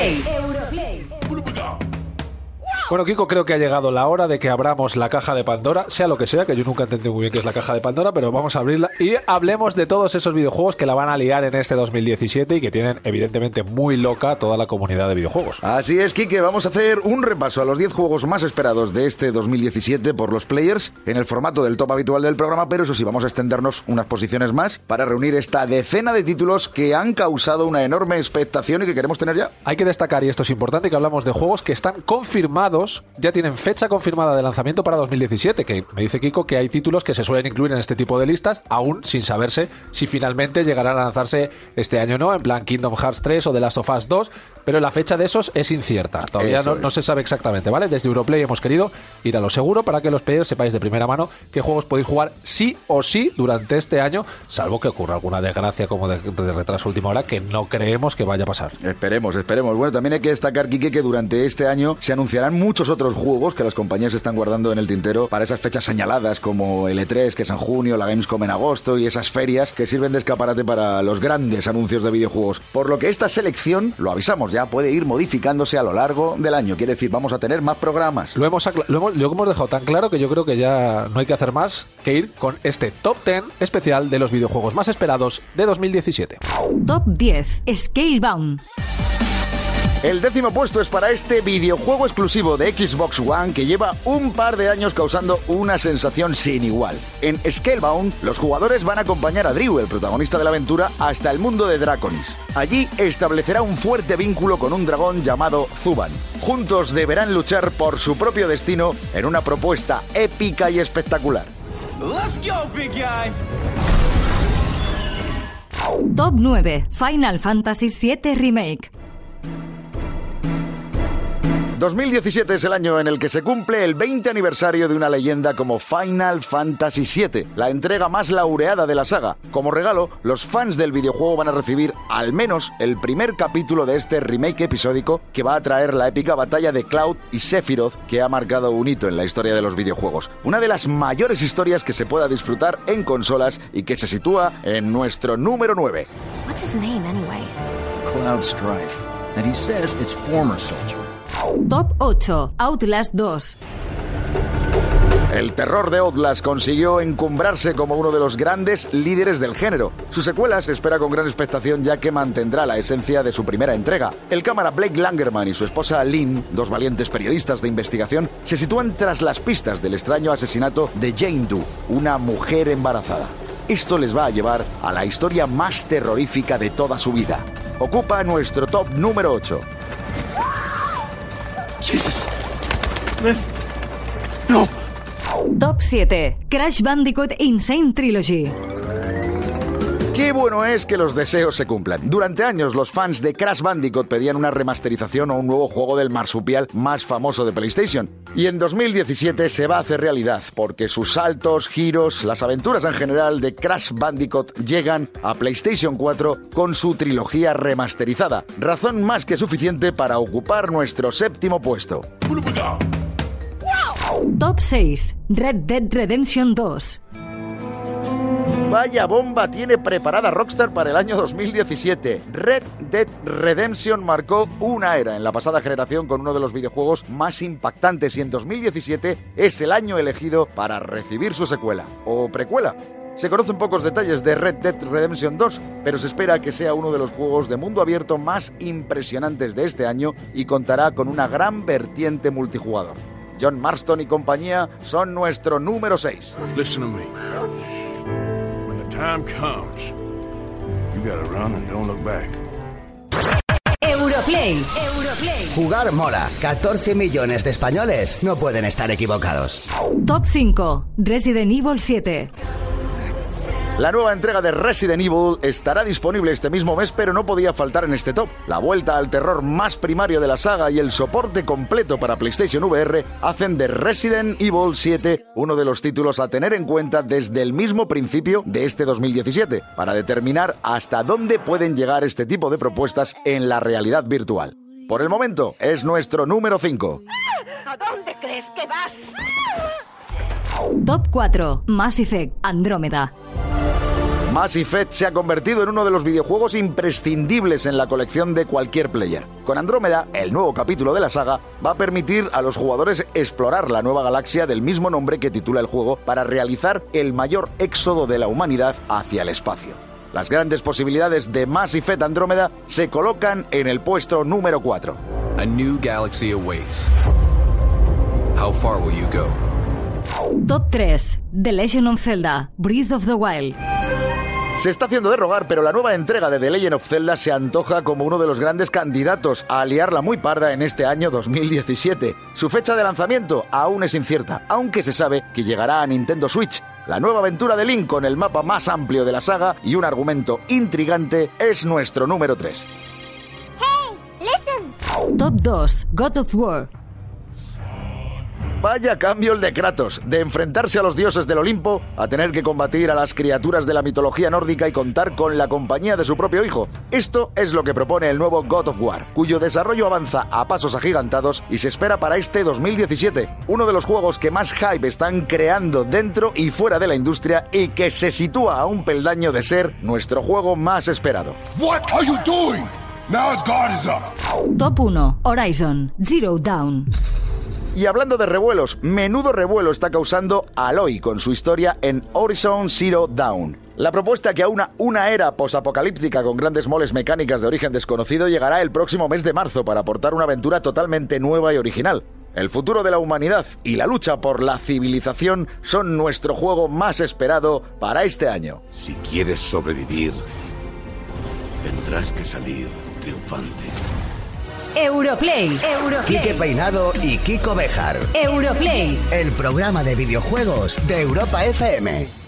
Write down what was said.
Europlay. Bueno, Kiko, creo que ha llegado la hora de que abramos la caja de Pandora, sea lo que sea, que yo nunca entendí muy bien qué es la caja de Pandora, pero vamos a abrirla y hablemos de todos esos videojuegos que la van a liar en este 2017 y que tienen evidentemente muy loca toda la comunidad de videojuegos. Así es, Kike, vamos a hacer un repaso a los 10 juegos más esperados de este 2017 por los players en el formato del top habitual del programa, pero eso sí, vamos a extendernos unas posiciones más para reunir esta decena de títulos que han causado una enorme expectación y que queremos tener ya. Hay que destacar, y esto es importante, que hablamos de juegos que están confirmados ya tienen fecha confirmada de lanzamiento para 2017, que me dice Kiko que hay títulos que se suelen incluir en este tipo de listas, aún sin saberse si finalmente llegarán a lanzarse este año o no, en plan Kingdom Hearts 3 o The Last of Us 2, pero la fecha de esos es incierta, todavía no, no, se sabe exactamente, ¿vale? Desde Europlay hemos querido ir a lo seguro para que los players sepáis de primera mano qué juegos podéis jugar sí o sí durante este año, salvo que ocurra alguna desgracia como de, de retraso última hora, que no creemos que vaya a pasar. Esperemos, esperemos. Bueno, también hay que destacar, Kike, que durante este año se anunciarán muchos otros juegos que las compañías están guardando en el tintero para esas fechas señaladas como el E3, que es en junio, la Gamescom en agosto y esas ferias que sirven de escaparate para los grandes anuncios de videojuegos. Por lo que esta selección, lo avisamos ya, puede ir modificándose a lo largo del año. Quiere decir, vamos a tener más programas. Lo hemos, lo hemos, lo hemos dejado tan claro que yo creo que ya no hay que hacer más que ir con este top 10 especial de los videojuegos más esperados de 2017. Top 10 Scalebound. El décimo puesto es para este videojuego exclusivo de Xbox One que lleva un par de años causando una sensación sin igual. En Scalebound, los jugadores van a acompañar a Drew, el protagonista de la aventura, hasta el mundo de Draconis. Allí establecerá un fuerte vínculo con un dragón llamado Zuban. Juntos deberán luchar por su propio destino en una propuesta épica y espectacular. Top 9 Final Fantasy VII Remake. 2017 es el año en el que se cumple el 20 aniversario de una leyenda como Final Fantasy VII, la entrega más laureada de la saga. Como regalo, los fans del videojuego van a recibir al menos el primer capítulo de este remake episódico que va a traer la épica batalla de Cloud y Sephiroth que ha marcado un hito en la historia de los videojuegos. Una de las mayores historias que se pueda disfrutar en consolas y que se sitúa en nuestro número 9. What's his name anyway? Cloud Strife. And he says it's former soldier. Top 8 Outlast 2. El terror de Outlast consiguió encumbrarse como uno de los grandes líderes del género. Su secuela se espera con gran expectación ya que mantendrá la esencia de su primera entrega. El cámara Blake Langerman y su esposa Lynn, dos valientes periodistas de investigación, se sitúan tras las pistas del extraño asesinato de Jane Doe, una mujer embarazada. Esto les va a llevar a la historia más terrorífica de toda su vida. Ocupa nuestro top número 8. Jesus. No. Top 7 Crash Bandicoot Insane Trilogy. Qué bueno es que los deseos se cumplan. Durante años los fans de Crash Bandicoot pedían una remasterización o un nuevo juego del marsupial más famoso de PlayStation. Y en 2017 se va a hacer realidad porque sus saltos, giros, las aventuras en general de Crash Bandicoot llegan a PlayStation 4 con su trilogía remasterizada. Razón más que suficiente para ocupar nuestro séptimo puesto. Top 6 Red Dead Redemption 2. Vaya bomba tiene preparada Rockstar para el año 2017. Red Dead Redemption marcó una era en la pasada generación con uno de los videojuegos más impactantes y en 2017 es el año elegido para recibir su secuela o precuela. Se conocen pocos detalles de Red Dead Redemption 2, pero se espera que sea uno de los juegos de mundo abierto más impresionantes de este año y contará con una gran vertiente multijugador. John Marston y compañía son nuestro número 6. Listen to me. Time comes, you gotta run and don't look back. Europlay. Europlay. Jugar mola. 14 millones de españoles no pueden estar equivocados. Top 5 Resident Evil 7. La nueva entrega de Resident Evil estará disponible este mismo mes, pero no podía faltar en este top. La vuelta al terror más primario de la saga y el soporte completo para PlayStation VR hacen de Resident Evil 7 uno de los títulos a tener en cuenta desde el mismo principio de este 2017, para determinar hasta dónde pueden llegar este tipo de propuestas en la realidad virtual. Por el momento, es nuestro número 5. ¿A dónde crees que vas? Top 4 Mass Effect Andrómeda. Mass Effect se ha convertido en uno de los videojuegos imprescindibles en la colección de cualquier player. Con Andrómeda, el nuevo capítulo de la saga va a permitir a los jugadores explorar la nueva galaxia del mismo nombre que titula el juego para realizar el mayor éxodo de la humanidad hacia el espacio. Las grandes posibilidades de Mass Effect Andrómeda se colocan en el puesto número 4. A new galaxy awaits. How far will you go? Top 3. The Legend of Zelda, Breath of the Wild. Se está haciendo de rogar, pero la nueva entrega de The Legend of Zelda se antoja como uno de los grandes candidatos a liarla muy parda en este año 2017. Su fecha de lanzamiento aún es incierta, aunque se sabe que llegará a Nintendo Switch. La nueva aventura de Link con el mapa más amplio de la saga y un argumento intrigante es nuestro número 3. Hey, listen. Top 2. God of War. Vaya cambio el de Kratos, de enfrentarse a los dioses del Olimpo a tener que combatir a las criaturas de la mitología nórdica y contar con la compañía de su propio hijo. Esto es lo que propone el nuevo God of War, cuyo desarrollo avanza a pasos agigantados y se espera para este 2017, uno de los juegos que más hype están creando dentro y fuera de la industria y que se sitúa a un peldaño de ser nuestro juego más esperado. What are you doing? Now his guard is up. Top 1. Horizon, Zero Dawn. Y hablando de revuelos, menudo revuelo está causando Aloy con su historia en Horizon Zero Dawn. La propuesta que aúna una era posapocalíptica con grandes moles mecánicas de origen desconocido llegará el próximo mes de marzo para aportar una aventura totalmente nueva y original. El futuro de la humanidad y la lucha por la civilización son nuestro juego más esperado para este año. Si quieres sobrevivir, tendrás que salir triunfante. Europlay. Quique Europlay. Peinado y Kiko Bejar. Europlay. El programa de videojuegos de Europa FM.